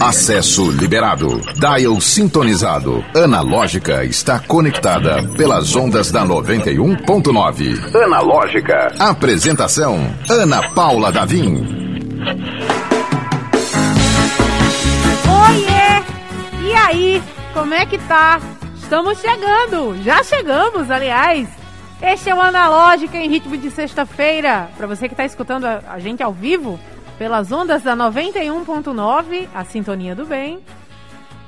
Acesso liberado. Dial sintonizado. Analógica está conectada pelas ondas da 91.9. Analógica. Apresentação: Ana Paula Davim. Oiê! E aí? Como é que tá? Estamos chegando! Já chegamos, aliás! Este é o Analógica em ritmo de sexta-feira. Para você que está escutando a gente ao vivo, pelas ondas da 91.9, a Sintonia do Bem.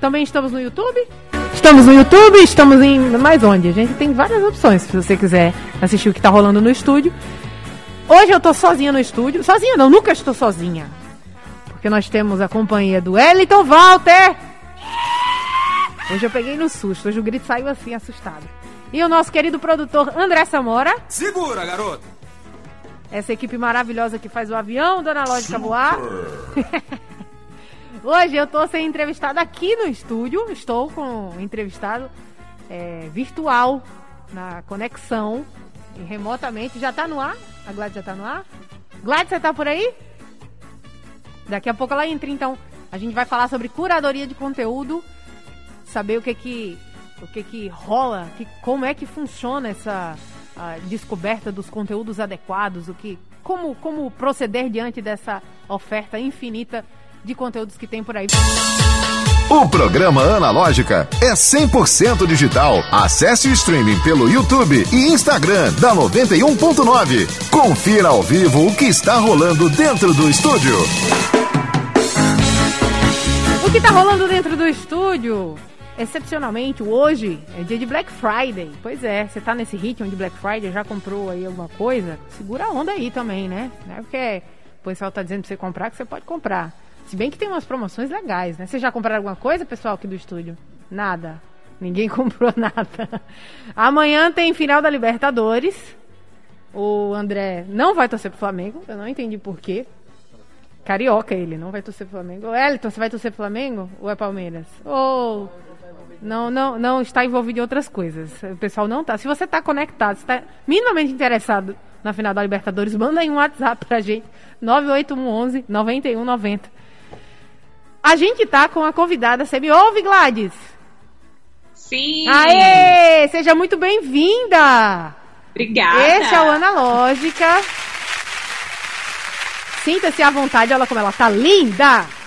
Também estamos no YouTube. Estamos no YouTube, estamos em. Mais onde? A gente tem várias opções se você quiser assistir o que está rolando no estúdio. Hoje eu tô sozinha no estúdio. Sozinha não, nunca estou sozinha. Porque nós temos a companhia do Eliton Walter. Hoje eu peguei no susto, hoje o grito saiu assim, assustado. E o nosso querido produtor André Samora. Segura, garoto! Essa equipe maravilhosa que faz o avião do Analógica voar. Hoje eu tô sem entrevistado aqui no estúdio. Estou com um entrevistado é, virtual na conexão e remotamente. Já tá no ar? A Gladys já tá no ar? Gladys, você tá por aí? Daqui a pouco ela entra, então. A gente vai falar sobre curadoria de conteúdo, saber o que que o que que rola, que, como é que funciona essa a descoberta dos conteúdos adequados, o que, como, como proceder diante dessa oferta infinita de conteúdos que tem por aí. O programa Analógica é 100% digital. Acesse o streaming pelo YouTube e Instagram da 91.9. Confira ao vivo o que está rolando dentro do estúdio. O que está rolando dentro do estúdio? Excepcionalmente, hoje é dia de Black Friday. Pois é, você tá nesse ritmo de Black Friday, já comprou aí alguma coisa? Segura a onda aí também, né? Não é porque o pessoal tá dizendo pra você comprar que você pode comprar. Se bem que tem umas promoções legais, né? Vocês já compraram alguma coisa, pessoal, aqui do estúdio? Nada. Ninguém comprou nada. Amanhã tem final da Libertadores. O André não vai torcer pro Flamengo. Eu não entendi por quê. Carioca ele, não vai torcer pro Flamengo. Elton, você vai torcer pro Flamengo? Ou é Palmeiras? Ou... Oh não, não, não está envolvido em outras coisas. O pessoal não está. Se você está conectado, está minimamente interessado na final da Libertadores, manda aí um WhatsApp pra gente. 98111 9190. A gente tá com a convidada, você me ouve, Gladys? Sim. Aê! Seja muito bem-vinda! Obrigada. Esse é o Analógica. Sinta-se à vontade, olha como ela tá linda!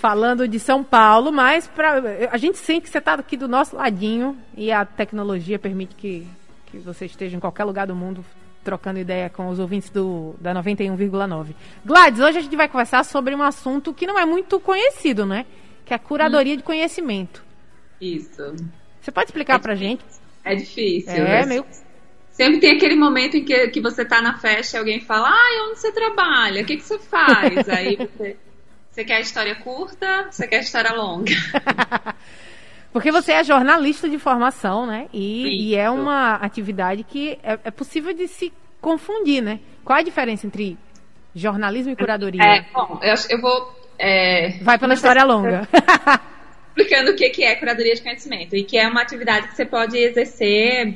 Falando de São Paulo, mas pra, a gente sente que você está aqui do nosso ladinho e a tecnologia permite que, que você esteja em qualquer lugar do mundo trocando ideia com os ouvintes do, da 91,9. Gladys, hoje a gente vai conversar sobre um assunto que não é muito conhecido, né? Que é a curadoria hum. de conhecimento. Isso. Você pode explicar é pra gente? É difícil. É, né? meio... Sempre tem aquele momento em que, que você tá na festa e alguém fala, ah, onde você trabalha? O que, que você faz? Aí você... Você quer história curta? Você quer história longa? Porque você é jornalista de formação, né? E, e é uma atividade que é, é, possível de se confundir, né? Qual a diferença entre jornalismo e curadoria? É, bom, eu, eu vou. É, Vai pela história longa. Explicando o que é curadoria de conhecimento e que é uma atividade que você pode exercer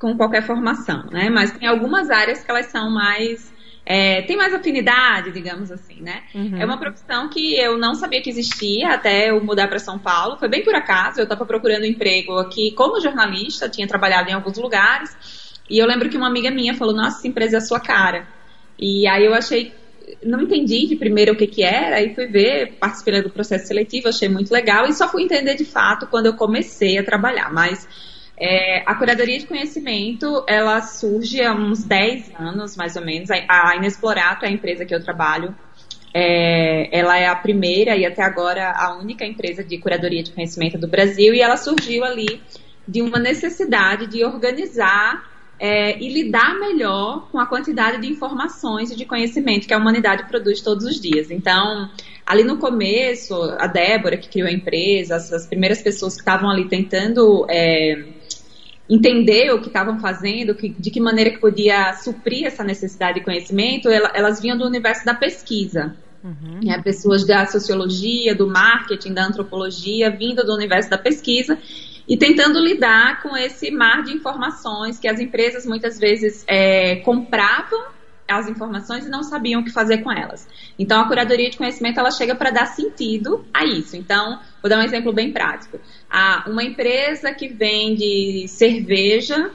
com qualquer formação, né? Mas tem algumas áreas que elas são mais é, tem mais afinidade, digamos assim, né? Uhum. É uma profissão que eu não sabia que existia até eu mudar para São Paulo. Foi bem por acaso, eu estava procurando emprego aqui como jornalista, tinha trabalhado em alguns lugares. E eu lembro que uma amiga minha falou: Nossa, essa empresa é a sua cara. E aí eu achei, não entendi de primeiro o que que era, aí fui ver, participei do processo seletivo, achei muito legal e só fui entender de fato quando eu comecei a trabalhar. Mas é, a curadoria de conhecimento, ela surge há uns 10 anos, mais ou menos. A Inexplorato é a empresa que eu trabalho. É, ela é a primeira e até agora a única empresa de curadoria de conhecimento do Brasil e ela surgiu ali de uma necessidade de organizar é, e lidar melhor com a quantidade de informações e de conhecimento que a humanidade produz todos os dias. Então, ali no começo, a Débora, que criou a empresa, as, as primeiras pessoas que estavam ali tentando é, entender o que estavam fazendo, que, de que maneira que podia suprir essa necessidade de conhecimento, ela, elas vinham do universo da pesquisa. Uhum. Né, pessoas da sociologia, do marketing, da antropologia, vindo do universo da pesquisa e tentando lidar com esse mar de informações que as empresas muitas vezes é, compravam as informações e não sabiam o que fazer com elas. Então, a curadoria de conhecimento ela chega para dar sentido a isso. Então, vou dar um exemplo bem prático. Ah, uma empresa que vende cerveja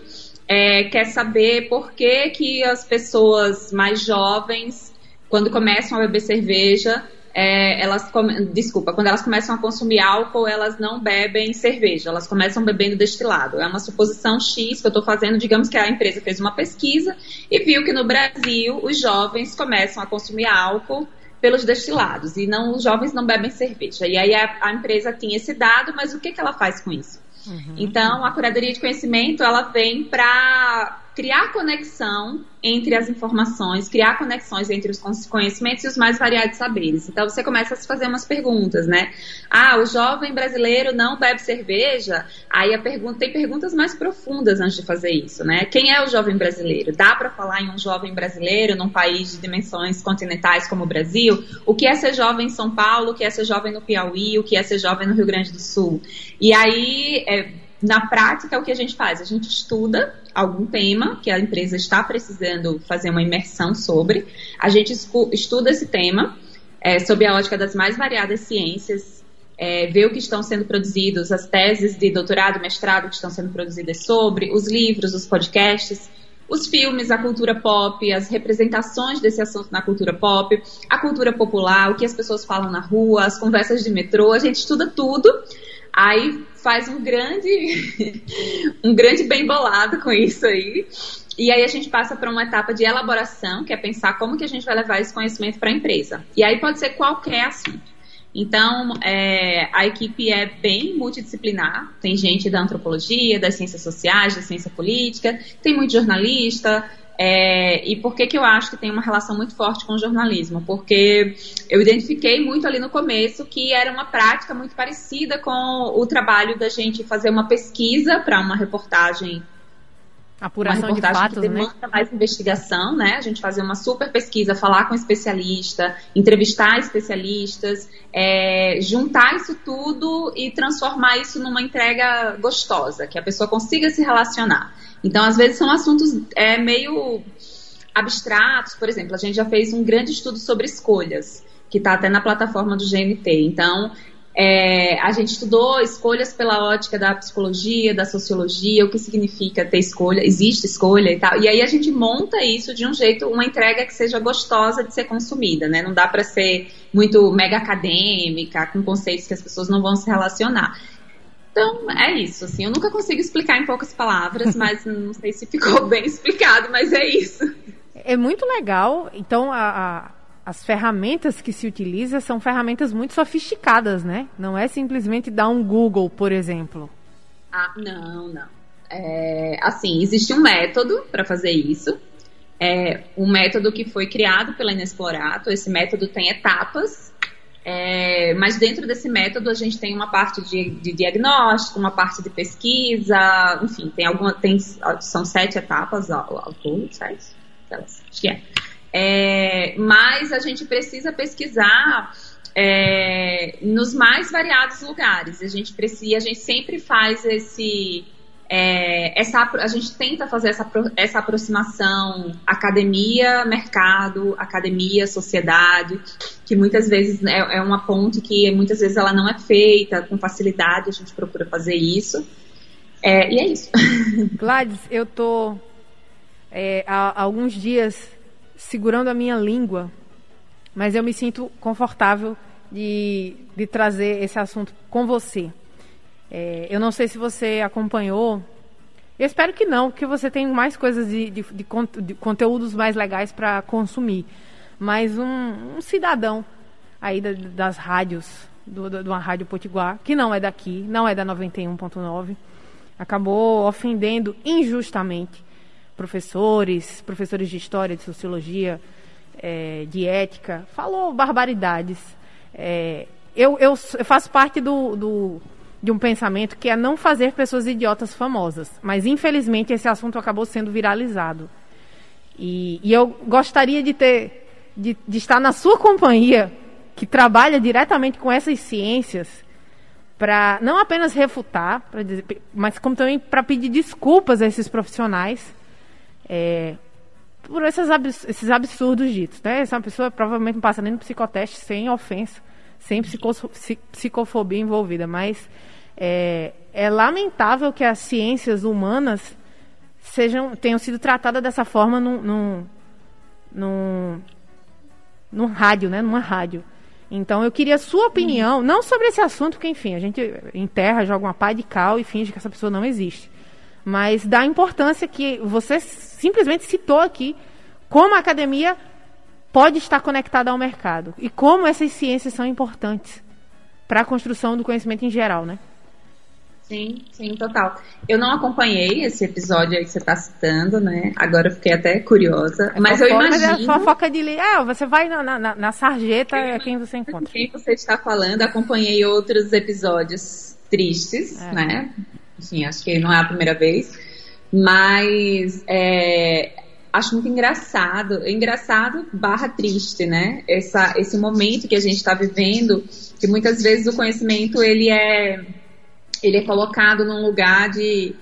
é, quer saber por que, que as pessoas mais jovens, quando começam a beber cerveja, é, elas desculpa, quando elas começam a consumir álcool, elas não bebem cerveja, elas começam bebendo destilado. É uma suposição X que eu estou fazendo, digamos que a empresa fez uma pesquisa e viu que no Brasil os jovens começam a consumir álcool pelos destilados e não os jovens não bebem cerveja. E aí a, a empresa tinha esse dado, mas o que, que ela faz com isso? Uhum. Então, a curadoria de conhecimento ela vem para criar conexão entre as informações, criar conexões entre os conhecimentos e os mais variados saberes. Então você começa a se fazer umas perguntas, né? Ah, o jovem brasileiro não bebe cerveja? Aí a pergunta tem perguntas mais profundas antes de fazer isso, né? Quem é o jovem brasileiro? Dá para falar em um jovem brasileiro num país de dimensões continentais como o Brasil? O que é ser jovem em São Paulo? O que é ser jovem no Piauí? O que é ser jovem no Rio Grande do Sul? E aí é, na prática, o que a gente faz? A gente estuda algum tema que a empresa está precisando fazer uma imersão sobre, a gente estuda esse tema é, sob a ótica das mais variadas ciências, é, vê o que estão sendo produzidos, as teses de doutorado, mestrado que estão sendo produzidas sobre, os livros, os podcasts, os filmes, a cultura pop, as representações desse assunto na cultura pop, a cultura popular, o que as pessoas falam na rua, as conversas de metrô, a gente estuda tudo Aí faz um grande, um grande bem bolado com isso aí. E aí a gente passa para uma etapa de elaboração, que é pensar como que a gente vai levar esse conhecimento para a empresa. E aí pode ser qualquer assunto. Então, é, a equipe é bem multidisciplinar. Tem gente da antropologia, das ciências sociais, da ciência política, tem muito jornalista, é, e por que, que eu acho que tem uma relação muito forte com o jornalismo? Porque eu identifiquei muito ali no começo que era uma prática muito parecida com o trabalho da gente fazer uma pesquisa para uma reportagem Apuração uma reportagem de fatos, que né? demanda né? mais investigação, né? A gente fazer uma super pesquisa, falar com especialista, entrevistar especialistas, é, juntar isso tudo e transformar isso numa entrega gostosa, que a pessoa consiga se relacionar. Então, às vezes, são assuntos é, meio abstratos. Por exemplo, a gente já fez um grande estudo sobre escolhas, que está até na plataforma do GNT. Então, é, a gente estudou escolhas pela ótica da psicologia, da sociologia, o que significa ter escolha, existe escolha e tal. E aí a gente monta isso de um jeito, uma entrega que seja gostosa de ser consumida, né? Não dá para ser muito mega acadêmica, com conceitos que as pessoas não vão se relacionar. Então, é isso, assim, eu nunca consigo explicar em poucas palavras, mas não sei se ficou bem explicado, mas é isso. É muito legal, então a, a, as ferramentas que se utiliza são ferramentas muito sofisticadas, né? Não é simplesmente dar um Google, por exemplo. Ah, não, não. É, assim, existe um método para fazer isso, é um método que foi criado pela Inexplorato, esse método tem etapas, é, mas dentro desse método a gente tem uma parte de, de, diagnóstico, uma parte de pesquisa, enfim, tem alguma, tem, são sete etapas ao, ao todo, sete? Acho que é. É. Mas a gente precisa pesquisar é, nos mais variados lugares. A gente precisa, a gente sempre faz esse é, essa, a gente tenta fazer essa, essa aproximação academia, mercado, academia, sociedade, que muitas vezes é, é, uma ponte que muitas vezes ela não é feita com facilidade, a gente procura fazer isso. É, e é isso. Gladys, eu tô é, há, há alguns dias segurando a minha língua, mas eu me sinto confortável de, de trazer esse assunto com você. É, eu não sei se você acompanhou. Eu espero que não, porque você tem mais coisas de, de, de, de conteúdos mais legais para consumir. Mas um, um, cidadão aí da, das rádios, do, do, de uma rádio potiguar, que não é daqui, não é da 91.9, acabou ofendendo injustamente professores, professores de história, de sociologia, é, de ética, falou barbaridades. É, eu, eu, eu, faço parte do, do de um pensamento que é não fazer pessoas idiotas famosas. Mas, infelizmente, esse assunto acabou sendo viralizado. E, e eu gostaria de ter, de, de, estar na sua companhia, que trabalha diretamente com essas ciências, para não apenas refutar, dizer, mas como também para pedir desculpas a esses profissionais, é, por esses, abs esses absurdos ditos, né? Essa pessoa provavelmente não passa nem no psicoteste sem ofensa, sem psicofobia envolvida, mas é, é lamentável que as ciências humanas sejam tenham sido tratadas dessa forma num, num, num, num rádio, né? Numa rádio. Então eu queria a sua opinião, não sobre esse assunto, porque enfim, a gente enterra, joga uma pá de cal e finge que essa pessoa não existe. Mas da importância que você simplesmente citou aqui, como a academia pode estar conectada ao mercado e como essas ciências são importantes para a construção do conhecimento em geral, né? Sim, sim, total. Eu não acompanhei esse episódio aí que você está citando, né? Agora eu fiquei até curiosa. É mas fofoca, eu imagino. Mas é fofoca de. Ah, você vai na, na, na sarjeta, é quem você encontra. Quem você está falando, acompanhei outros episódios tristes, é. né? Enfim, acho que não é a primeira vez. Mas é, acho muito engraçado, engraçado barra triste, né? Essa, esse momento que a gente está vivendo, que muitas vezes o conhecimento ele é ele é colocado num lugar de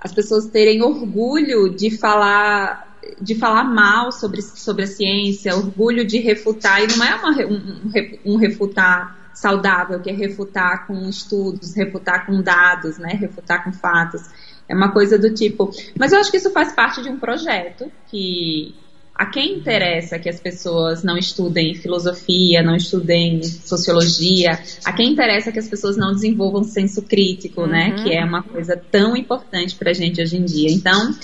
as pessoas terem orgulho de falar de falar mal sobre, sobre a ciência, orgulho de refutar, e não é uma, um, um refutar saudável, que é refutar com estudos, refutar com dados, né, refutar com fatos. É uma coisa do tipo. Mas eu acho que isso faz parte de um projeto que a quem interessa que as pessoas não estudem filosofia, não estudem sociologia, a quem interessa que as pessoas não desenvolvam senso crítico, né? uhum. né? Que é uma coisa tão importante para a gente hoje em dia. Então,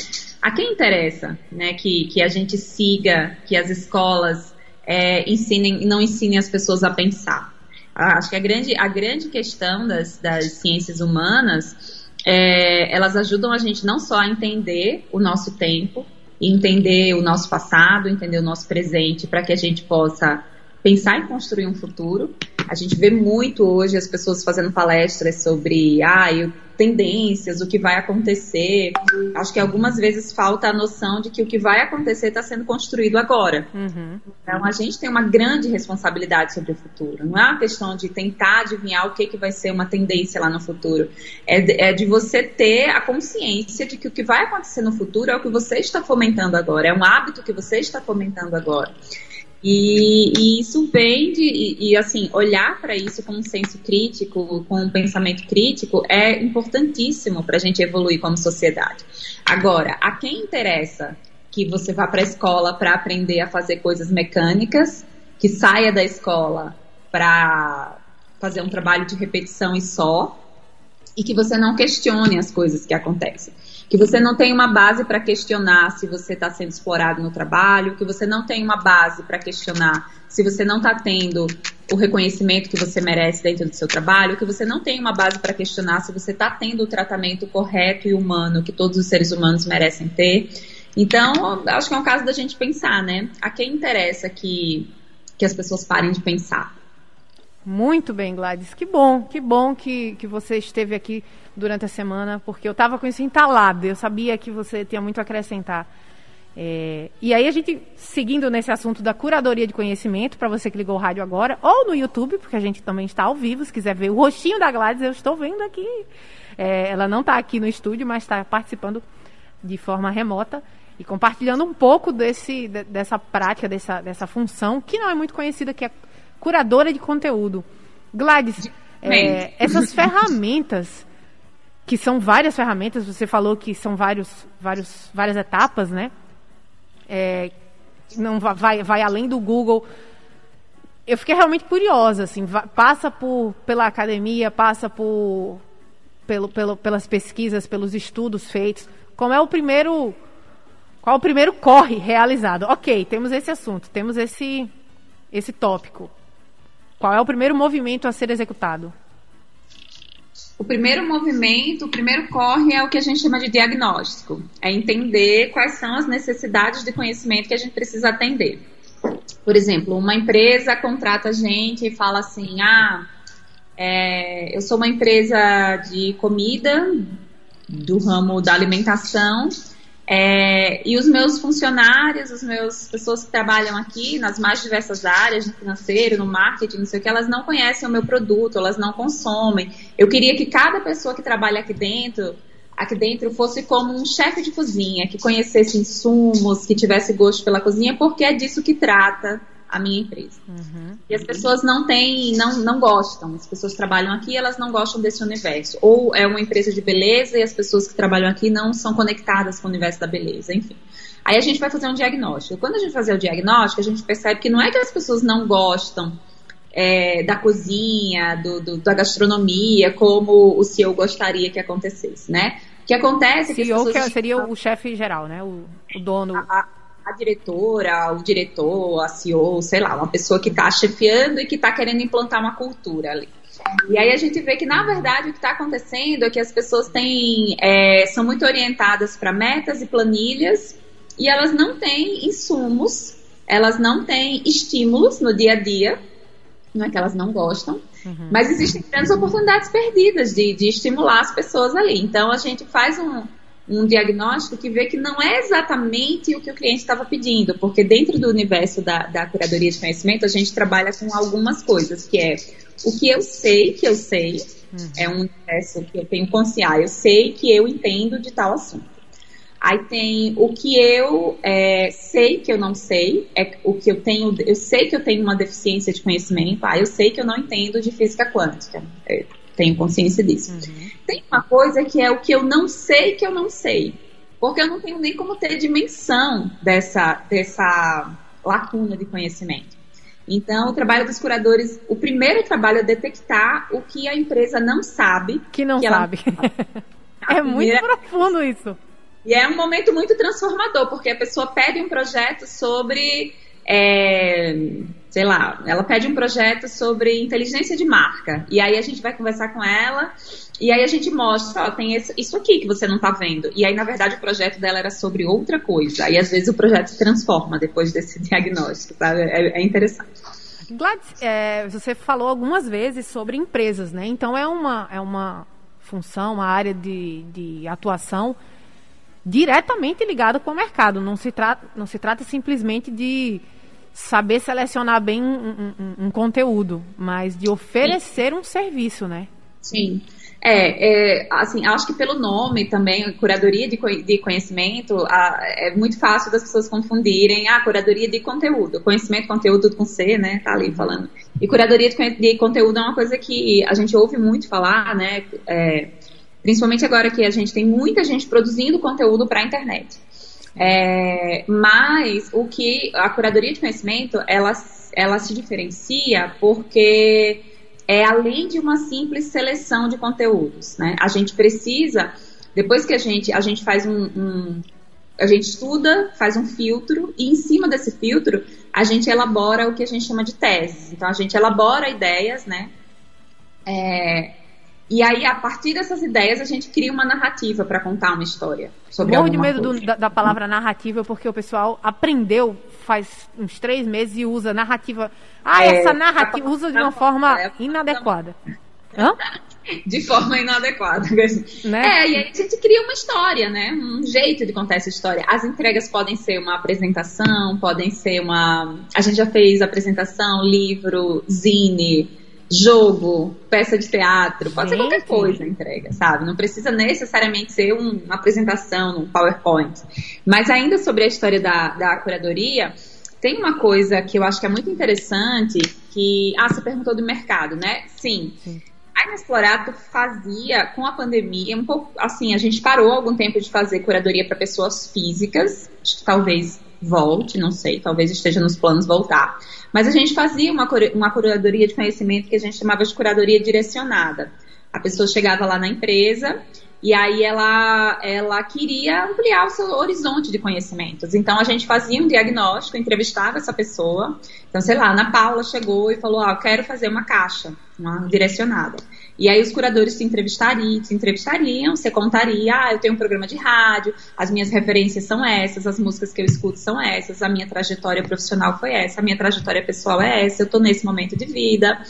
a quem interessa, né? Que, que a gente siga, que as escolas é, ensinem, não ensinem as pessoas a pensar. Acho que a grande, a grande questão das, das ciências humanas é, elas ajudam a gente não só a entender o nosso tempo, entender o nosso passado, entender o nosso presente, para que a gente possa pensar em construir um futuro. A gente vê muito hoje as pessoas fazendo palestras sobre ah, eu, tendências, o que vai acontecer. Acho que algumas vezes falta a noção de que o que vai acontecer está sendo construído agora. Uhum. Então a gente tem uma grande responsabilidade sobre o futuro. Não é uma questão de tentar adivinhar o que, que vai ser uma tendência lá no futuro. É de, é de você ter a consciência de que o que vai acontecer no futuro é o que você está fomentando agora, é um hábito que você está fomentando agora. E, e, isso vem de, e, e assim, olhar para isso com um senso crítico, com um pensamento crítico, é importantíssimo para a gente evoluir como sociedade. Agora, a quem interessa que você vá para a escola para aprender a fazer coisas mecânicas, que saia da escola para fazer um trabalho de repetição e só, e que você não questione as coisas que acontecem que você não tem uma base para questionar se você está sendo explorado no trabalho, que você não tem uma base para questionar se você não está tendo o reconhecimento que você merece dentro do seu trabalho, que você não tem uma base para questionar se você está tendo o tratamento correto e humano que todos os seres humanos merecem ter. Então, acho que é um caso da gente pensar, né? A quem interessa que, que as pessoas parem de pensar? Muito bem, Gladys. Que bom, que bom que, que você esteve aqui durante a semana, porque eu estava com isso entalado. Eu sabia que você tinha muito a acrescentar. É, e aí a gente, seguindo nesse assunto da curadoria de conhecimento, para você que ligou o rádio agora, ou no YouTube, porque a gente também está ao vivo, se quiser ver o rostinho da Gladys, eu estou vendo aqui. É, ela não está aqui no estúdio, mas está participando de forma remota e compartilhando um pouco desse, dessa prática, dessa, dessa função, que não é muito conhecida, que é curadora de conteúdo. Gladys, é, essas ferramentas, que são várias ferramentas, você falou que são vários, vários, várias etapas, né? É, não vai, vai além do Google. Eu fiquei realmente curiosa, assim, vai, passa por, pela academia, passa por pelo, pelo, pelas pesquisas, pelos estudos feitos. Como é o primeiro, qual é o primeiro corre realizado? Ok, temos esse assunto, temos esse esse tópico. Qual é o primeiro movimento a ser executado? O primeiro movimento, o primeiro corre é o que a gente chama de diagnóstico. É entender quais são as necessidades de conhecimento que a gente precisa atender. Por exemplo, uma empresa contrata a gente e fala assim: ah, é, eu sou uma empresa de comida do ramo da alimentação é, e os meus funcionários, as meus pessoas que trabalham aqui nas mais diversas áreas, no financeiro, no marketing, não sei o que, elas não conhecem o meu produto, elas não consomem. Eu queria que cada pessoa que trabalha aqui dentro aqui dentro fosse como um chefe de cozinha, que conhecesse insumos, que tivesse gosto pela cozinha, porque é disso que trata a minha empresa. Uhum. E as pessoas não têm, não, não gostam. As pessoas que trabalham aqui, elas não gostam desse universo. Ou é uma empresa de beleza e as pessoas que trabalham aqui não são conectadas com o universo da beleza, enfim. Aí a gente vai fazer um diagnóstico. Quando a gente fazer o diagnóstico, a gente percebe que não é que as pessoas não gostam é, da cozinha, do, do, da gastronomia, como o CEO gostaria que acontecesse, né? O que acontece é que CEO que seria o chefe geral, né? O, o dono. A, a, diretora, o diretor, a CEO, sei lá, uma pessoa que está chefiando e que está querendo implantar uma cultura ali. E aí a gente vê que, na verdade, o que está acontecendo é que as pessoas têm, é, são muito orientadas para metas e planilhas e elas não têm insumos, elas não têm estímulos no dia a dia não é que elas não gostam, uhum. mas existem grandes oportunidades perdidas de, de estimular as pessoas ali. Então a gente faz um, um diagnóstico que vê que não é exatamente o que o cliente estava pedindo, porque dentro do universo da, da curadoria de conhecimento a gente trabalha com algumas coisas, que é o que eu sei que eu sei, uhum. é um universo que eu tenho consciência, eu sei que eu entendo de tal assunto. Aí tem o que eu é, sei que eu não sei, é o que eu tenho, eu sei que eu tenho uma deficiência de conhecimento, ah, eu sei que eu não entendo de física quântica, eu tenho consciência disso. Uhum. Tem uma coisa que é o que eu não sei que eu não sei, porque eu não tenho nem como ter dimensão dessa, dessa lacuna de conhecimento. Então, o trabalho dos curadores, o primeiro trabalho é detectar o que a empresa não sabe. Que não que sabe. é muito profundo isso. E é um momento muito transformador, porque a pessoa pede um projeto sobre. É, sei lá, ela pede um projeto sobre inteligência de marca. E aí a gente vai conversar com ela. E aí a gente mostra, ó, tem esse, isso aqui que você não tá vendo. E aí, na verdade, o projeto dela era sobre outra coisa. E às vezes o projeto se transforma depois desse diagnóstico, sabe? É, é interessante. Gladys, é, você falou algumas vezes sobre empresas, né? Então é uma, é uma função, uma área de, de atuação diretamente ligado com o mercado. Não se, trata, não se trata simplesmente de saber selecionar bem um, um, um conteúdo, mas de oferecer Sim. um serviço, né? Sim. É, é, assim, acho que pelo nome também, curadoria de, de conhecimento, a, é muito fácil das pessoas confundirem a ah, curadoria de conteúdo, conhecimento, conteúdo com C, né, tá ali falando. E curadoria de, de conteúdo é uma coisa que a gente ouve muito falar, né, é, Principalmente agora que a gente tem muita gente produzindo conteúdo para a internet. É, mas o que a curadoria de conhecimento ela, ela se diferencia porque é além de uma simples seleção de conteúdos, né? A gente precisa depois que a gente a gente faz um, um a gente estuda, faz um filtro e em cima desse filtro a gente elabora o que a gente chama de teses. Então a gente elabora ideias, né? É, e aí, a partir dessas ideias, a gente cria uma narrativa para contar uma história. Sobre Morro de medo do, da, da, palavra narrativa, porque o pessoal aprendeu faz uns três meses e usa narrativa. Ah, é, essa narrativa usa de uma forma é, inadequada. Hã? De forma inadequada. Né? É, e aí a gente cria uma história, né? Um jeito de contar essa história. As entregas podem ser uma apresentação, podem ser uma. A gente já fez apresentação, livro, zine jogo, peça de teatro, pode ser qualquer coisa a entrega, sabe? Não precisa necessariamente ser um, uma apresentação, um PowerPoint. Mas ainda sobre a história da, da curadoria, tem uma coisa que eu acho que é muito interessante, que... Ah, você perguntou do mercado, né? Sim. Sim. A Inexplorato fazia, com a pandemia, um pouco assim, a gente parou algum tempo de fazer curadoria para pessoas físicas, talvez volte, não sei, talvez esteja nos planos voltar. Mas a gente fazia uma, uma curadoria de conhecimento que a gente chamava de curadoria direcionada. A pessoa chegava lá na empresa e aí ela, ela queria ampliar o seu horizonte de conhecimentos. Então a gente fazia um diagnóstico, entrevistava essa pessoa. Então, sei lá, Ana Paula chegou e falou: ah, eu quero fazer uma caixa, uma direcionada. E aí os curadores se entrevistariam, se entrevistariam, você contaria, ah, eu tenho um programa de rádio, as minhas referências são essas, as músicas que eu escuto são essas, a minha trajetória profissional foi essa, a minha trajetória pessoal é essa, eu tô nesse momento de vida.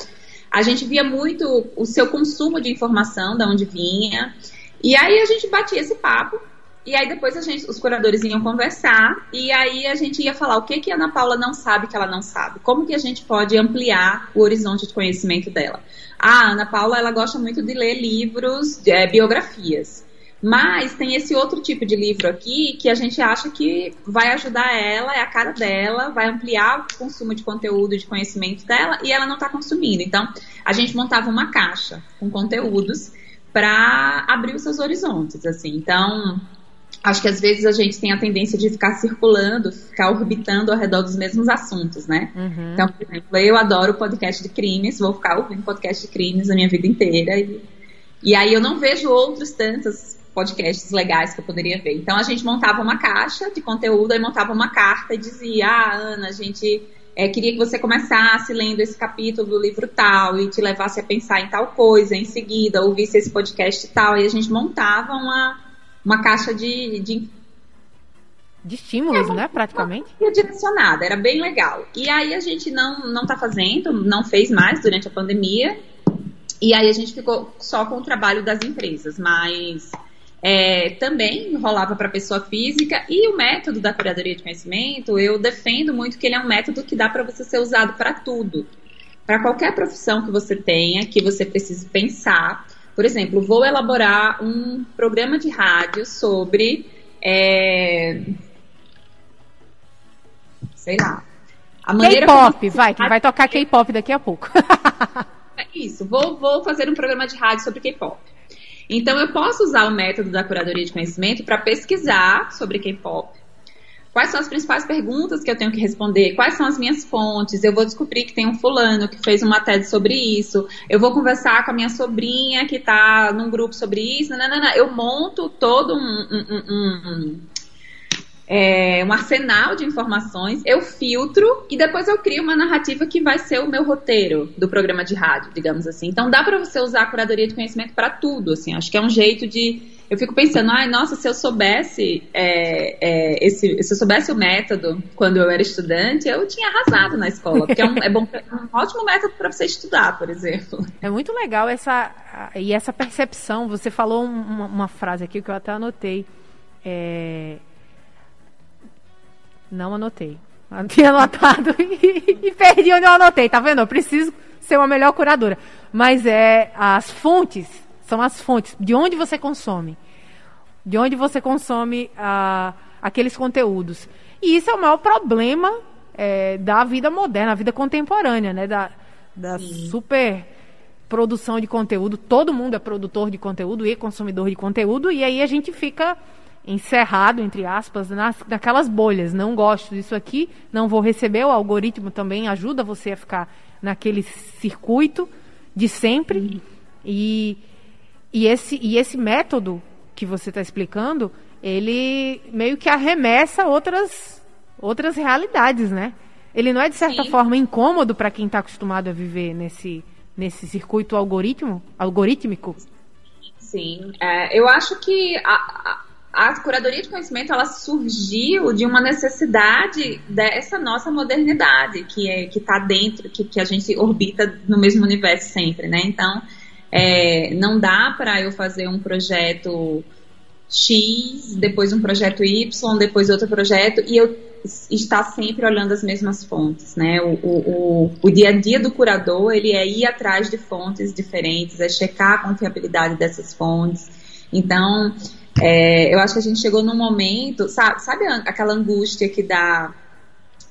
A gente via muito o seu consumo de informação, da onde vinha. E aí a gente batia esse papo e aí depois a gente, os curadores iam conversar e aí a gente ia falar o que que a Ana Paula não sabe que ela não sabe. Como que a gente pode ampliar o horizonte de conhecimento dela? A Ana Paula, ela gosta muito de ler livros, é, biografias. Mas tem esse outro tipo de livro aqui que a gente acha que vai ajudar ela, é a cara dela, vai ampliar o consumo de conteúdo, de conhecimento dela e ela não está consumindo. Então, a gente montava uma caixa com conteúdos para abrir os seus horizontes, assim. Então, acho que às vezes a gente tem a tendência de ficar circulando, ficar orbitando ao redor dos mesmos assuntos, né? Uhum. Então, por exemplo, eu adoro podcast de crimes, vou ficar ouvindo podcast de crimes a minha vida inteira. E, e aí eu não vejo outros tantos podcasts legais que eu poderia ver. Então a gente montava uma caixa de conteúdo, aí montava uma carta e dizia: Ah, Ana, a gente é, queria que você começasse lendo esse capítulo do livro tal e te levasse a pensar em tal coisa, em seguida ouvisse esse podcast tal. E a gente montava uma, uma caixa de, de de estímulos, é, né, praticamente. Direcionada, era bem legal. E aí a gente não não tá fazendo, não fez mais durante a pandemia. E aí a gente ficou só com o trabalho das empresas, mas é, também rolava para pessoa física e o método da curadoria de conhecimento eu defendo muito que ele é um método que dá para você ser usado para tudo, para qualquer profissão que você tenha, que você precise pensar. Por exemplo, vou elaborar um programa de rádio sobre, é, sei lá, a maneira K-pop, vai, que vai tocar K-pop daqui a pouco. É isso, vou, vou fazer um programa de rádio sobre K-pop. Então, eu posso usar o método da curadoria de conhecimento para pesquisar sobre K-pop. Quais são as principais perguntas que eu tenho que responder? Quais são as minhas fontes? Eu vou descobrir que tem um fulano que fez uma TED sobre isso. Eu vou conversar com a minha sobrinha que está num grupo sobre isso. Não, não, não. Eu monto todo um, um, um, é, um arsenal de informações, eu filtro e depois eu crio uma narrativa que vai ser o meu roteiro do programa de rádio, digamos assim. Então dá para você usar a curadoria de conhecimento para tudo, assim. Acho que é um jeito de eu fico pensando, ai, nossa, se eu soubesse é, é, esse, se eu soubesse o método quando eu era estudante, eu tinha arrasado na escola, porque é um, é bom, é um ótimo método para você estudar, por exemplo. É muito legal essa e essa percepção. Você falou uma, uma frase aqui que eu até anotei. É, não anotei. Eu tinha anotado e, e, perdi onde eu anotei, tá vendo? Eu preciso ser uma melhor curadora. Mas é as fontes, são as fontes, de onde você consome. De onde você consome ah, aqueles conteúdos. E isso é o maior problema é, da vida moderna, da vida contemporânea, né? Da, da super produção de conteúdo. Todo mundo é produtor de conteúdo e consumidor de conteúdo, e aí a gente fica encerrado, entre aspas, nas, naquelas bolhas. Não gosto disso aqui, não vou receber. O algoritmo também ajuda você a ficar naquele circuito de sempre. Uhum. E, e, esse, e esse método que você está explicando, ele meio que arremessa outras, outras realidades, né? Ele não é, de certa Sim. forma, incômodo para quem está acostumado a viver nesse, nesse circuito algoritmo, algorítmico? Sim, é, eu acho que a, a curadoria de conhecimento ela surgiu de uma necessidade dessa nossa modernidade que é que está dentro que, que a gente orbita no mesmo universo sempre né então é, não dá para eu fazer um projeto X depois um projeto Y depois outro projeto e eu estar sempre olhando as mesmas fontes né? O, o, o, o dia a dia do curador ele é ir atrás de fontes diferentes é checar a confiabilidade dessas fontes. Então é, eu acho que a gente chegou num momento, sabe, sabe aquela angústia que dá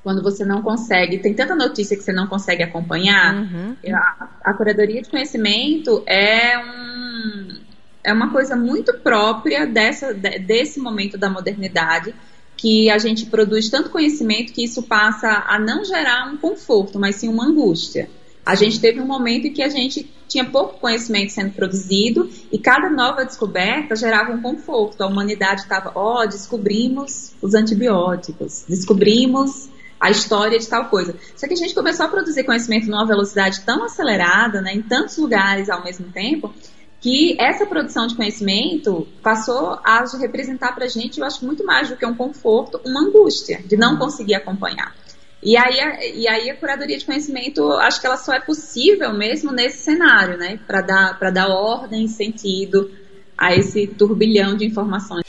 quando você não consegue, tem tanta notícia que você não consegue acompanhar. Uhum. A, a, curadoria de conhecimento é um, é uma coisa muito própria dessa, desse momento da modernidade que a gente produz tanto conhecimento que isso passa a não gerar um conforto, mas sim uma angústia. A gente teve um momento em que a gente tinha pouco conhecimento sendo produzido e cada nova descoberta gerava um conforto. A humanidade estava, ó, oh, descobrimos os antibióticos, descobrimos a história de tal coisa. Só que a gente começou a produzir conhecimento numa velocidade tão acelerada, né, em tantos lugares ao mesmo tempo, que essa produção de conhecimento passou a representar para a gente, eu acho muito mais do que um conforto, uma angústia de não conseguir acompanhar. E aí, a, e aí a curadoria de conhecimento, acho que ela só é possível mesmo nesse cenário, né? Para dar, dar ordem, sentido a esse turbilhão de informações.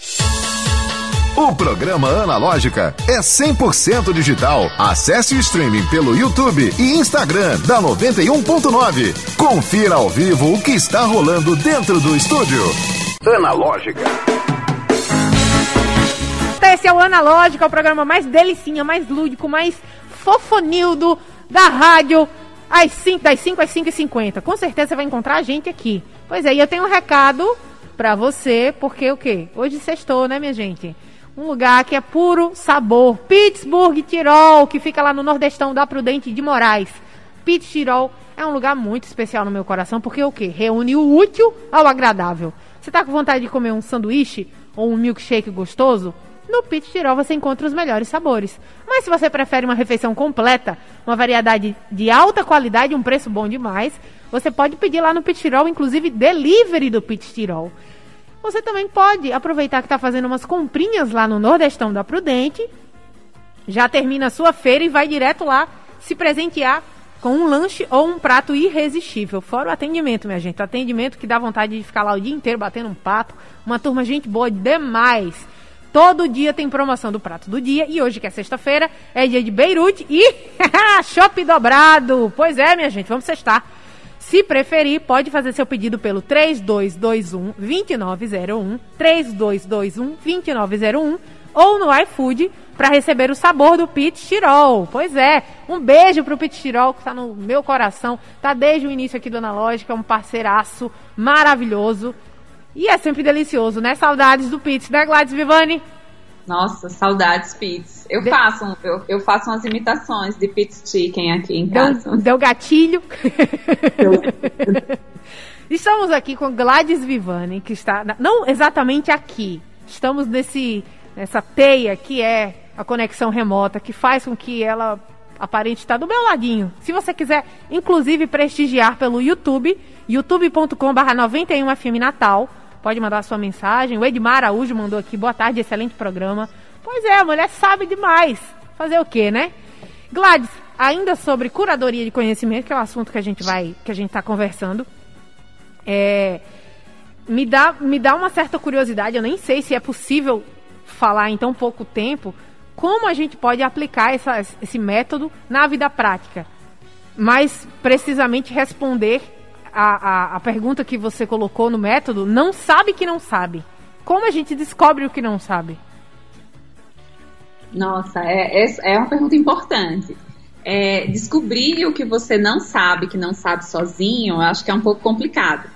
O programa Analógica é 100% digital. Acesse o streaming pelo YouTube e Instagram da 91.9. Confira ao vivo o que está rolando dentro do estúdio. Analógica. Esse é o Analógica, o programa mais delicinha, mais lúdico, mais fofonildo da rádio às 5, das 5 às 5 e 50. Com certeza você vai encontrar a gente aqui. Pois é, e eu tenho um recado pra você, porque o quê? Hoje sextou, né, minha gente? Um lugar que é puro sabor. Pittsburgh Tirol, que fica lá no nordestão da Prudente de Moraes. Pitts Tirol é um lugar muito especial no meu coração, porque o quê? Reúne o útil ao agradável. Você tá com vontade de comer um sanduíche ou um milkshake gostoso? No Pit Tirol você encontra os melhores sabores. Mas se você prefere uma refeição completa, uma variedade de alta qualidade e um preço bom demais, você pode pedir lá no Pit Tirol, inclusive delivery do Pit Tirol. Você também pode aproveitar que está fazendo umas comprinhas lá no Nordestão da Prudente, já termina a sua feira e vai direto lá se presentear com um lanche ou um prato irresistível. Fora o atendimento, minha gente. O atendimento que dá vontade de ficar lá o dia inteiro batendo um papo. Uma turma gente boa demais. Todo dia tem promoção do prato do dia. E hoje, que é sexta-feira, é dia de Beirute e chopp dobrado. Pois é, minha gente, vamos sextar. Se preferir, pode fazer seu pedido pelo 3221 2901, 3221 2901 ou no iFood para receber o sabor do Pit Tirol. Pois é, um beijo pro Pit Tirol que está no meu coração, tá desde o início aqui do Analógica, é um parceiraço maravilhoso. E é sempre delicioso, né? Saudades do Pits, né, Gladys Vivani? Nossa, saudades Pits. Eu de... faço, eu, eu, faço umas imitações de Pits Chicken aqui em casa. Deu, deu gatilho. Estamos aqui com Gladys Vivani, que está não exatamente aqui. Estamos nesse nessa teia que é a conexão remota, que faz com que ela aparente estar do meu ladinho. Se você quiser, inclusive, prestigiar pelo YouTube, youtube.com.br 91FM Natal, pode mandar sua mensagem. O Edmar Araújo mandou aqui, boa tarde, excelente programa. Pois é, a mulher sabe demais. Fazer o quê, né? Gladys, ainda sobre curadoria de conhecimento, que é o assunto que a gente vai, que a gente está conversando, é, me dá, me dá uma certa curiosidade. Eu nem sei se é possível falar em tão pouco tempo como a gente pode aplicar essa, esse método na vida prática. Mas, precisamente, responder a, a, a pergunta que você colocou no método, não sabe que não sabe. Como a gente descobre o que não sabe? Nossa, é, é, é uma pergunta importante. É, descobrir o que você não sabe, que não sabe sozinho, eu acho que é um pouco complicado.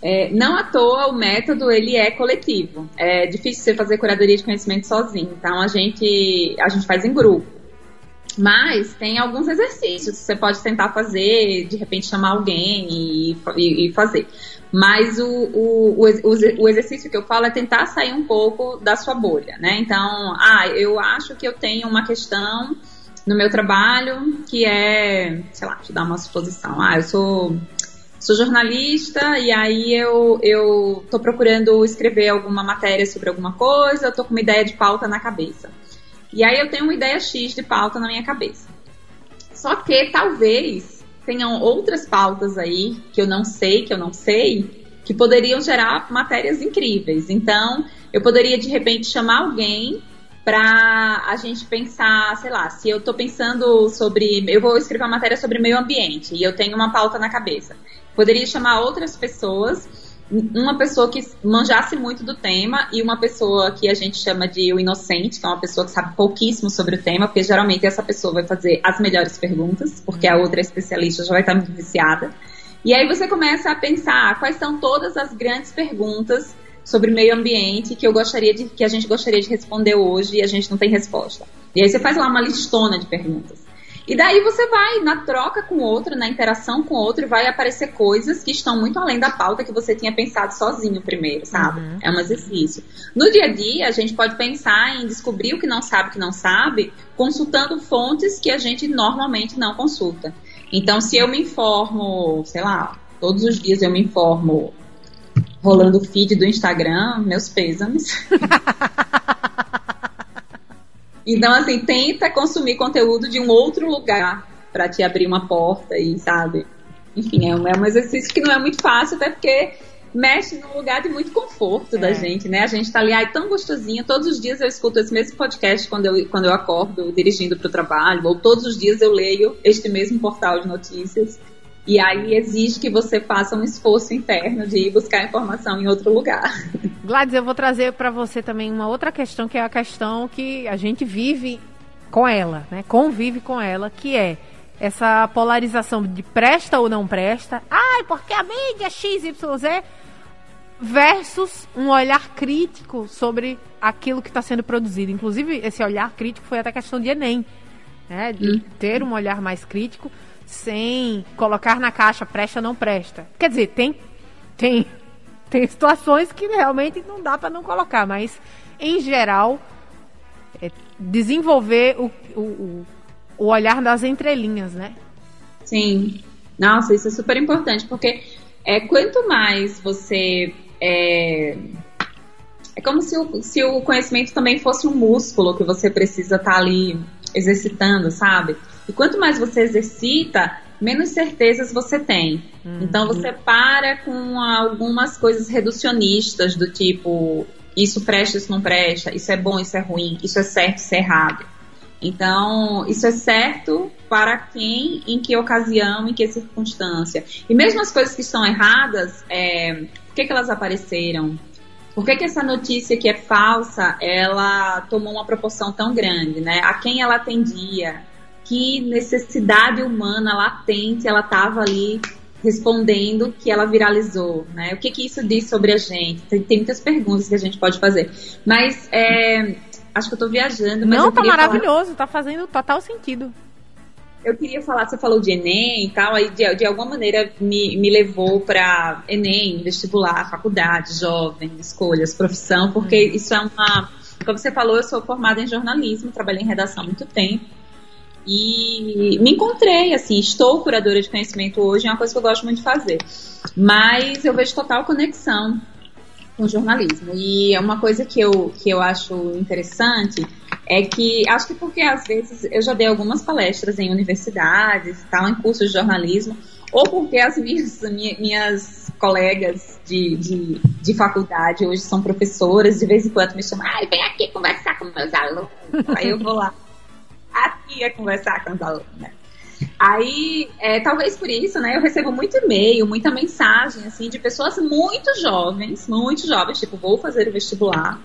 É, não à toa o método ele é coletivo. É difícil você fazer curadoria de conhecimento sozinho. Então a gente a gente faz em grupo. Mas tem alguns exercícios que você pode tentar fazer, de repente chamar alguém e, e, e fazer. Mas o, o, o, o, exercício que eu falo é tentar sair um pouco da sua bolha, né? Então, ah, eu acho que eu tenho uma questão no meu trabalho que é, sei lá, te dar uma suposição. Ah, eu sou sou jornalista e aí eu, eu procurando escrever alguma matéria sobre alguma coisa, eu tô com uma ideia de pauta na cabeça. E aí eu tenho uma ideia X de pauta na minha cabeça. Só que talvez tenham outras pautas aí que eu não sei, que eu não sei, que poderiam gerar matérias incríveis. Então, eu poderia de repente chamar alguém para a gente pensar, sei lá, se eu estou pensando sobre, eu vou escrever uma matéria sobre meio ambiente e eu tenho uma pauta na cabeça. Poderia chamar outras pessoas, uma pessoa que manjasse muito do tema e uma pessoa que a gente chama de o inocente, que é uma pessoa que sabe pouquíssimo sobre o tema, porque geralmente essa pessoa vai fazer as melhores perguntas, porque a outra especialista já vai estar muito viciada. E aí você começa a pensar quais são todas as grandes perguntas sobre meio ambiente que eu gostaria de que a gente gostaria de responder hoje e a gente não tem resposta. E aí você faz lá uma listona de perguntas. E daí você vai, na troca com o outro, na interação com o outro, vai aparecer coisas que estão muito além da pauta que você tinha pensado sozinho primeiro, sabe? Uhum. É um exercício. No dia a dia, a gente pode pensar em descobrir o que não sabe, o que não sabe, consultando fontes que a gente normalmente não consulta. Então, se eu me informo, sei lá, todos os dias eu me informo rolando o feed do Instagram, meus pêsames. Então, assim, tenta consumir conteúdo de um outro lugar para te abrir uma porta e, sabe? Enfim, é um, é um exercício que não é muito fácil, até porque mexe num lugar de muito conforto é. da gente, né? A gente tá ali, ai, tão gostosinho. Todos os dias eu escuto esse mesmo podcast quando eu, quando eu acordo dirigindo para o trabalho, ou todos os dias eu leio este mesmo portal de notícias. E aí exige que você faça um esforço interno de ir buscar informação em outro lugar. Gladys, eu vou trazer para você também uma outra questão, que é a questão que a gente vive com ela, né? Convive com ela, que é essa polarização de presta ou não presta. Ai, porque a mídia XYZ versus um olhar crítico sobre aquilo que está sendo produzido. Inclusive, esse olhar crítico foi até questão de Enem, né? De hum. ter um olhar mais crítico sem colocar na caixa presta não presta. Quer dizer, tem tem tem situações que realmente não dá para não colocar, mas em geral é desenvolver o, o, o olhar das entrelinhas, né? Sim. Nossa, isso é super importante, porque é, quanto mais você. É, é como se o, se o conhecimento também fosse um músculo que você precisa estar tá ali exercitando, sabe? E quanto mais você exercita, menos certezas você tem. Uhum. Então você para com algumas coisas reducionistas do tipo isso presta, isso não presta, isso é bom, isso é ruim, isso é certo, isso é errado. Então, isso é certo para quem, em que ocasião, em que circunstância. E mesmo as coisas que estão erradas, é, por que, que elas apareceram? Por que, que essa notícia que é falsa, ela tomou uma proporção tão grande, né? A quem ela atendia? Que necessidade humana latente ela estava ali respondendo que ela viralizou, né? O que que isso diz sobre a gente? Tem, tem muitas perguntas que a gente pode fazer. Mas é, acho que eu tô viajando. Não, tá maravilhoso, falar... tá fazendo total sentido. Eu queria falar, você falou de Enem e tal, aí de, de alguma maneira me, me levou para Enem, vestibular, faculdade, jovem, escolhas, profissão, porque hum. isso é uma. Como você falou, eu sou formada em jornalismo, trabalhei em redação há muito tempo. E me encontrei, assim, estou curadora de conhecimento hoje, é uma coisa que eu gosto muito de fazer. Mas eu vejo total conexão com jornalismo. E é uma coisa que eu, que eu acho interessante é que, acho que porque às vezes eu já dei algumas palestras em universidades, tal, em cursos de jornalismo, ou porque as minhas, minhas colegas de, de, de, faculdade hoje são professoras, de vez em quando me chamam, ai, vem aqui conversar com meus alunos. Aí eu vou lá aqui a conversar com os alunos, né? Aí, é, talvez por isso, né, eu recebo muito e-mail, muita mensagem, assim, de pessoas muito jovens, muito jovens, tipo, vou fazer o vestibular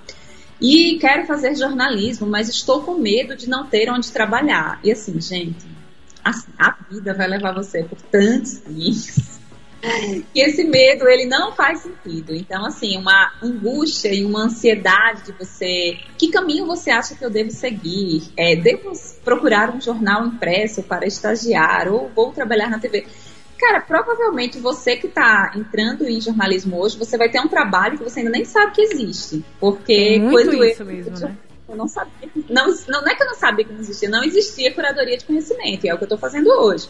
e quero fazer jornalismo, mas estou com medo de não ter onde trabalhar. E assim, gente, assim, a vida vai levar você por tantos caminhos que esse medo ele não faz sentido. Então, assim, uma angústia e uma ansiedade de você, que caminho você acha que eu devo seguir? É, devo procurar um jornal impresso para estagiar ou vou trabalhar na TV? Cara, provavelmente você que está entrando em jornalismo hoje, você vai ter um trabalho que você ainda nem sabe que existe. Porque Muito quando isso eu, mesmo, eu, né? eu não sabia. Não, não, não é que eu não sabia que não existia, não existia curadoria de conhecimento, e é o que eu estou fazendo hoje.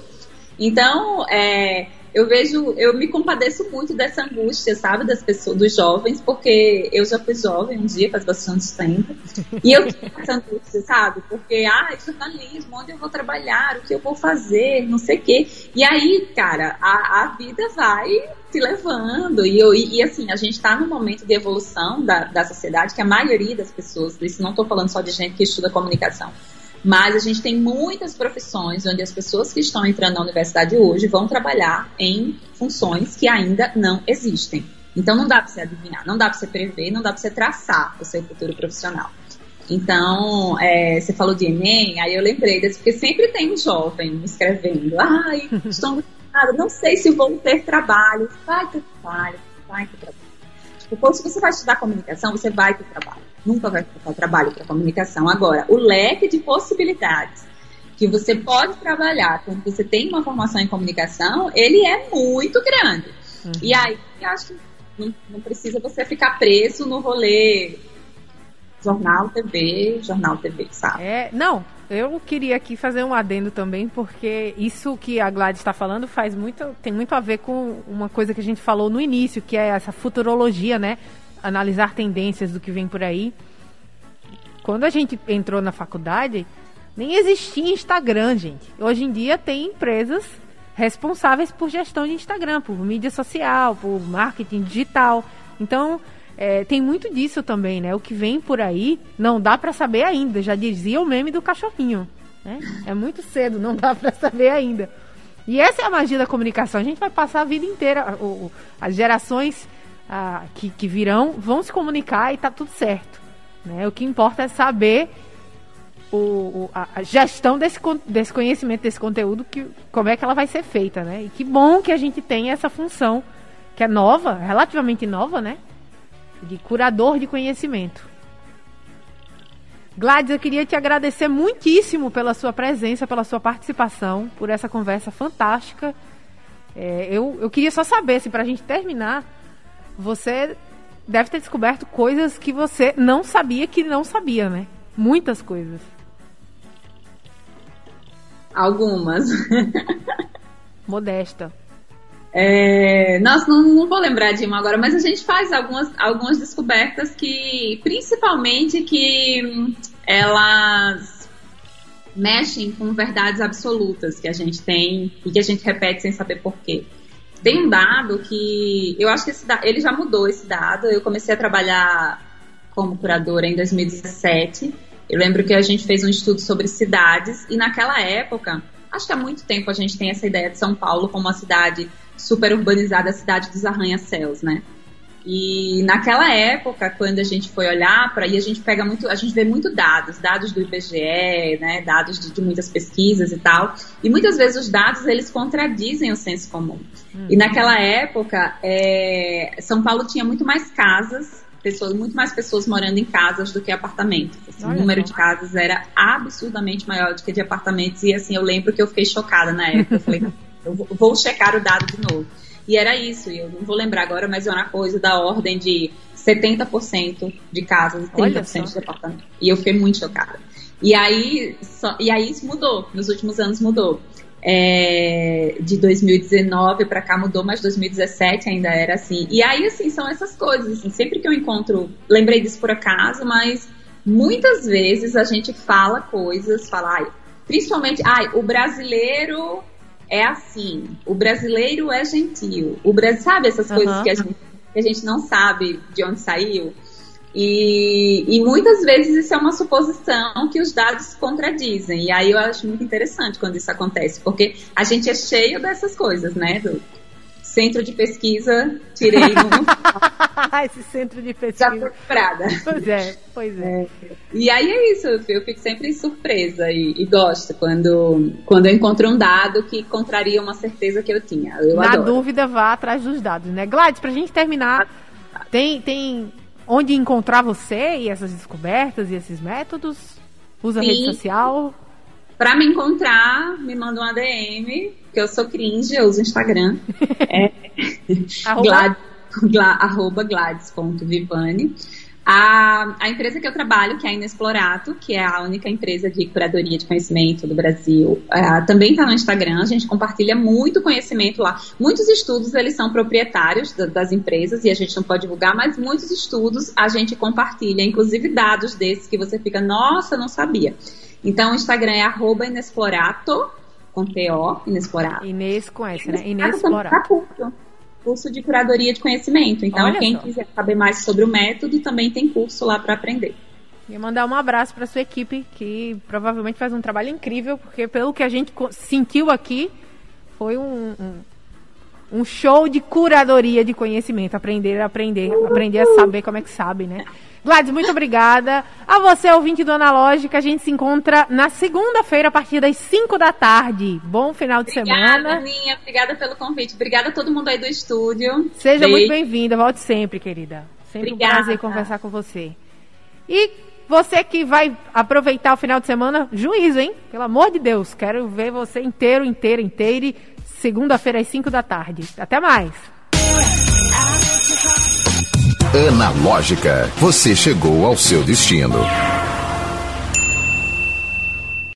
Então, é, eu vejo, eu me compadeço muito dessa angústia, sabe, das pessoas, dos jovens, porque eu já fui jovem um dia, faz bastante tempo, e eu tinha essa angústia, sabe, porque, ah, jornalismo, onde eu vou trabalhar, o que eu vou fazer, não sei o quê. E aí, cara, a, a vida vai se levando, e, eu, e, e assim, a gente está num momento de evolução da, da sociedade que a maioria das pessoas, isso não estou falando só de gente que estuda comunicação, mas a gente tem muitas profissões onde as pessoas que estão entrando na universidade hoje vão trabalhar em funções que ainda não existem. Então não dá para você adivinhar, não dá para você prever, não dá para você traçar o seu futuro profissional. Então, é, você falou de Enem, aí eu lembrei desse, porque sempre tem um jovem me escrevendo, ai, estou angustiado, não sei se vou ter trabalho. Vai ter trabalho, vai ter trabalho. Tipo, se você vai estudar comunicação, você vai ter trabalho nunca vai faltar trabalho para comunicação. Agora, o leque de possibilidades que você pode trabalhar quando você tem uma formação em comunicação, ele é muito grande. Uhum. E aí, eu acho que não, não, precisa você ficar preso no rolê jornal, TV, jornal, TV, sabe? É, não, eu queria aqui fazer um adendo também, porque isso que a Gladys está falando faz muito, tem muito a ver com uma coisa que a gente falou no início, que é essa futurologia, né? Analisar tendências do que vem por aí. Quando a gente entrou na faculdade, nem existia Instagram, gente. Hoje em dia tem empresas responsáveis por gestão de Instagram, por mídia social, por marketing digital. Então, é, tem muito disso também, né? O que vem por aí não dá para saber ainda. Já dizia o meme do cachorrinho. Né? É muito cedo, não dá para saber ainda. E essa é a magia da comunicação. A gente vai passar a vida inteira, as gerações ah, que, que virão vão se comunicar e tá tudo certo. Né? O que importa é saber o, o, a gestão desse, desse conhecimento, desse conteúdo, que, como é que ela vai ser feita, né? E que bom que a gente tem essa função, que é nova, relativamente nova, né? De curador de conhecimento. Gladys, eu queria te agradecer muitíssimo pela sua presença, pela sua participação, por essa conversa fantástica. É, eu, eu queria só saber, se para a gente terminar, você deve ter descoberto coisas que você não sabia que não sabia, né? Muitas coisas. Algumas. Modesta. É, nossa, não, não, vou lembrar de uma agora, mas a gente faz algumas, algumas descobertas que, principalmente, que elas mexem com verdades absolutas que a gente tem e que a gente repete sem saber porquê. Tem um dado que eu acho que esse, ele já mudou esse dado. Eu comecei a trabalhar como curadora em 2017. Eu lembro que a gente fez um estudo sobre cidades e naquela época, acho que há muito tempo a gente tem essa ideia de São Paulo como uma cidade super urbanizada, a cidade dos arranha-céus, né? E naquela época, quando a gente foi olhar para aí, a gente pega muito, a gente vê muito dados, dados do IBGE, né, dados de, de muitas pesquisas e tal. E muitas vezes os dados eles contradizem o senso comum. Hum. E naquela época, é, São Paulo tinha muito mais casas, pessoas, muito mais pessoas morando em casas do que apartamentos. Assim, o número de casas era absurdamente maior do que de apartamentos. E assim, eu lembro que eu fiquei chocada na época. Eu falei, eu vou checar o dado de novo. E era isso, eu não vou lembrar agora, mas é uma coisa da ordem de 70% de casas e 30% de apartamentos. E eu fiquei muito chocada. E aí, só, e aí isso mudou, nos últimos anos mudou. É, de 2019 para cá mudou, mas 2017 ainda era assim. E aí, assim, são essas coisas. Assim, sempre que eu encontro, lembrei disso por acaso, mas muitas vezes a gente fala coisas, fala, ai, principalmente, ai, o brasileiro é assim. O brasileiro é gentil. O Brasil, sabe essas uhum. coisas que a, gente, que a gente não sabe de onde saiu? E, e, muitas vezes isso é uma suposição que os dados contradizem. E aí eu acho muito interessante quando isso acontece, porque a gente é cheio dessas coisas, né? Do, centro de pesquisa, tirei no. Esse centro de pesquisa. Já procurada. Pois é, pois é. é. E aí é isso, eu fico sempre surpresa e, e, gosto quando, quando eu encontro um dado que contraria uma certeza que eu tinha. Eu Na adoro. dúvida, vá atrás dos dados, né? Gladys, pra gente terminar, tem, tem onde encontrar você e essas descobertas e esses métodos? Usa Sim. rede social? Pra me encontrar, me manda um ADM, que eu sou cringe, eu uso Instagram. é, arroba? Glad, arroba gladys.vivane. A, a empresa que eu trabalho, que é a Inexplorato, que é a única empresa de curadoria de conhecimento do Brasil, é, também está no Instagram. A gente compartilha muito conhecimento lá. Muitos estudos eles são proprietários da, das empresas e a gente não pode divulgar, mas muitos estudos a gente compartilha, inclusive dados desses que você fica, nossa, não sabia. Então, o Instagram é arroba inexplorato, com T-O, inexplorato. Inês com S, né? Inexplorato. Curso, curso de curadoria de conhecimento. Então, Olha quem só. quiser saber mais sobre o método, também tem curso lá para aprender. E mandar um abraço para sua equipe, que provavelmente faz um trabalho incrível, porque pelo que a gente sentiu aqui, foi um, um, um show de curadoria de conhecimento. Aprender a aprender, aprender a saber como é que sabe, né? Gladys, muito obrigada. A você, ouvinte do Analógica, a gente se encontra na segunda-feira, a partir das 5 da tarde. Bom final de obrigada, semana. Aninha, obrigada pelo convite. Obrigada a todo mundo aí do estúdio. Seja Beijo. muito bem-vinda, volte sempre, querida. Sempre obrigada. um prazer conversar com você. E você que vai aproveitar o final de semana, juízo, hein? Pelo amor de Deus, quero ver você inteiro, inteiro, inteiro. Segunda-feira às 5 da tarde. Até mais. Analógica, você chegou ao seu destino.